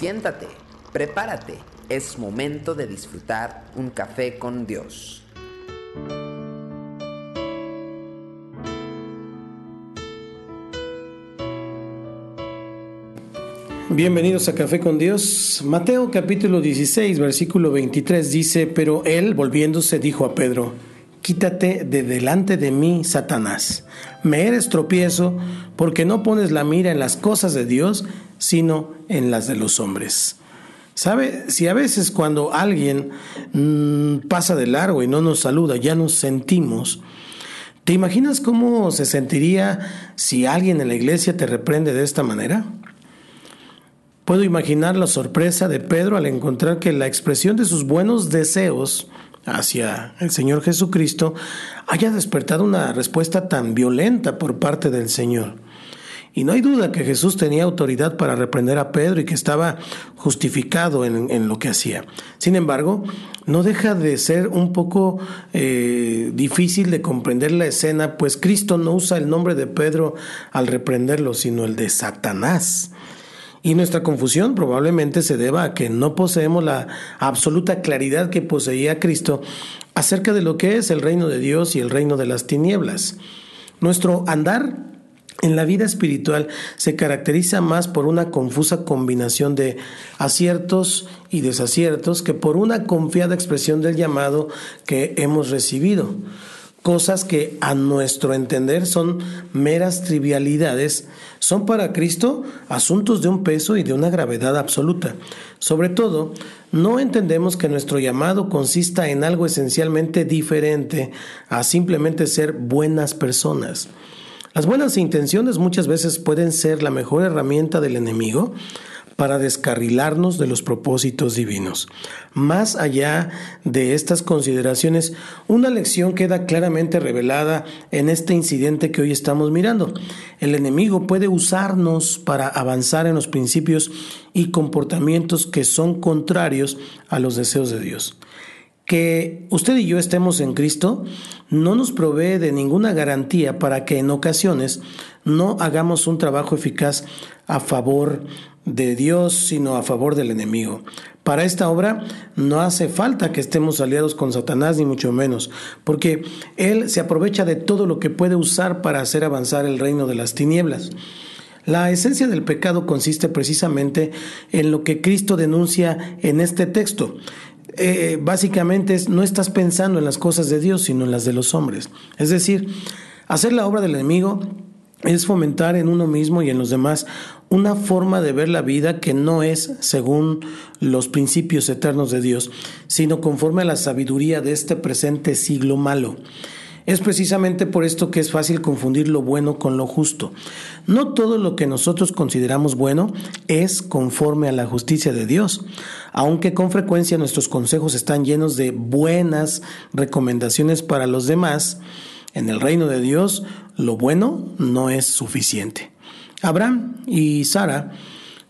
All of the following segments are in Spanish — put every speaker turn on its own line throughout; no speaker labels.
Siéntate, prepárate, es momento de disfrutar un café con Dios.
Bienvenidos a Café con Dios. Mateo capítulo 16, versículo 23 dice, pero él, volviéndose, dijo a Pedro, Quítate de delante de mí, Satanás. Me eres tropiezo porque no pones la mira en las cosas de Dios, sino en las de los hombres. ¿Sabe? Si a veces cuando alguien mm, pasa de largo y no nos saluda, ya nos sentimos, ¿te imaginas cómo se sentiría si alguien en la iglesia te reprende de esta manera? Puedo imaginar la sorpresa de Pedro al encontrar que la expresión de sus buenos deseos hacia el Señor Jesucristo haya despertado una respuesta tan violenta por parte del Señor. Y no hay duda que Jesús tenía autoridad para reprender a Pedro y que estaba justificado en, lo que hacía. Sin embargo, no deja de ser un poco eh, difícil de comprender la escena, pues Cristo no usa el nombre de Pedro al reprenderlo, sino el de Satanás. Y nuestra confusión probablemente se deba a que no poseemos la absoluta claridad que poseía Cristo acerca de lo que es el reino de Dios y el reino de las tinieblas. Nuestro andar en la vida espiritual se caracteriza más por una confusa combinación de aciertos y desaciertos que por una confiada expresión del llamado que hemos recibido cosas que a nuestro entender son meras trivialidades, son para Cristo asuntos de un peso y de una gravedad absoluta. Sobre todo, no entendemos que nuestro llamado consista en algo esencialmente diferente a simplemente ser buenas personas. Las buenas intenciones muchas veces pueden ser la mejor herramienta del enemigo para descarrilarnos de los propósitos divinos. Más allá de estas consideraciones, una lección queda claramente revelada en este incidente que hoy estamos mirando. El enemigo puede usarnos para avanzar en los principios y comportamientos que son contrarios a los deseos de Dios. Que usted y yo estemos en Cristo no nos provee de ninguna garantía para que en ocasiones no hagamos un trabajo eficaz a favor de Dios, sino a favor del enemigo. Para esta obra no hace falta que estemos aliados con Satanás, ni mucho menos, porque Él se aprovecha de todo lo que puede usar para hacer avanzar el reino de las tinieblas. La esencia del pecado consiste precisamente en lo que Cristo denuncia en este texto. Eh, básicamente es, no estás pensando en las cosas de Dios, sino en las de los hombres. Es decir, hacer la obra del enemigo es fomentar en uno mismo y en los demás una forma de ver la vida que no es según los principios eternos de Dios, sino conforme a la sabiduría de este presente siglo malo. Es precisamente por esto que es fácil confundir lo bueno con lo justo. No todo lo que nosotros consideramos bueno es conforme a la justicia de Dios, aunque con frecuencia nuestros consejos están llenos de buenas recomendaciones para los demás, en el reino de Dios lo bueno no es suficiente. Abraham y Sara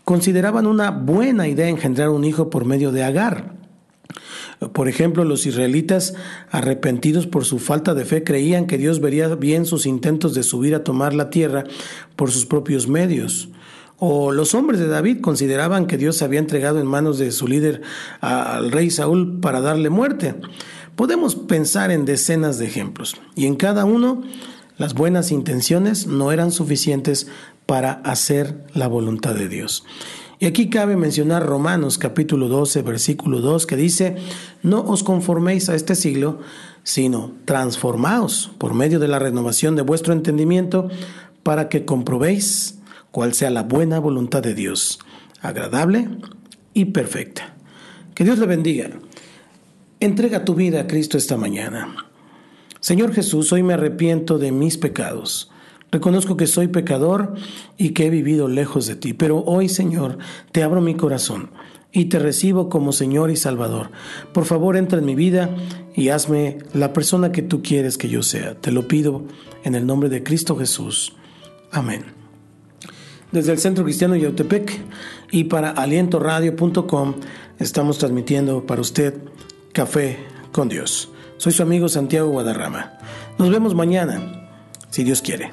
consideraban una buena idea engendrar un hijo por medio de Agar. Por ejemplo, los israelitas arrepentidos por su falta de fe creían que Dios vería bien sus intentos de subir a tomar la tierra por sus propios medios. O los hombres de David consideraban que Dios había entregado en manos de su líder al rey Saúl para darle muerte. Podemos pensar en decenas de ejemplos y en cada uno las buenas intenciones no eran suficientes para hacer la voluntad de Dios. Y aquí cabe mencionar Romanos capítulo 12, versículo 2, que dice, no os conforméis a este siglo, sino transformaos por medio de la renovación de vuestro entendimiento para que comprobéis cuál sea la buena voluntad de Dios, agradable y perfecta. Que Dios le bendiga. Entrega tu vida a Cristo esta mañana. Señor Jesús, hoy me arrepiento de mis pecados. Reconozco que soy pecador y que he vivido lejos de ti, pero hoy, Señor, te abro mi corazón y te recibo como Señor y Salvador. Por favor, entra en mi vida y hazme la persona que tú quieres que yo sea. Te lo pido en el nombre de Cristo Jesús. Amén. Desde el Centro Cristiano Yautepec y para alientoradio.com estamos transmitiendo para usted Café con Dios. Soy su amigo Santiago Guadarrama. Nos vemos mañana, si Dios quiere.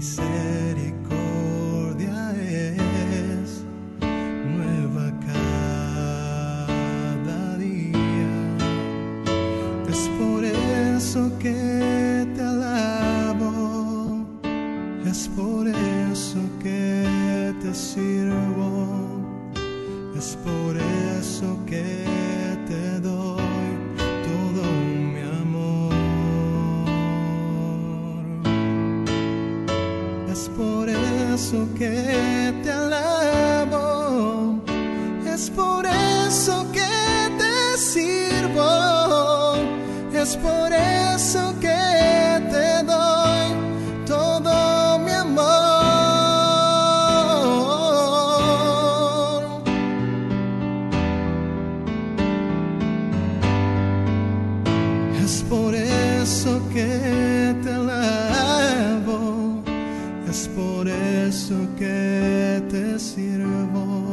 misericordia es nueva cada día. Es por eso que te alabo, es por eso que te sirvo, es por eso que eso que te eso que te sirvo,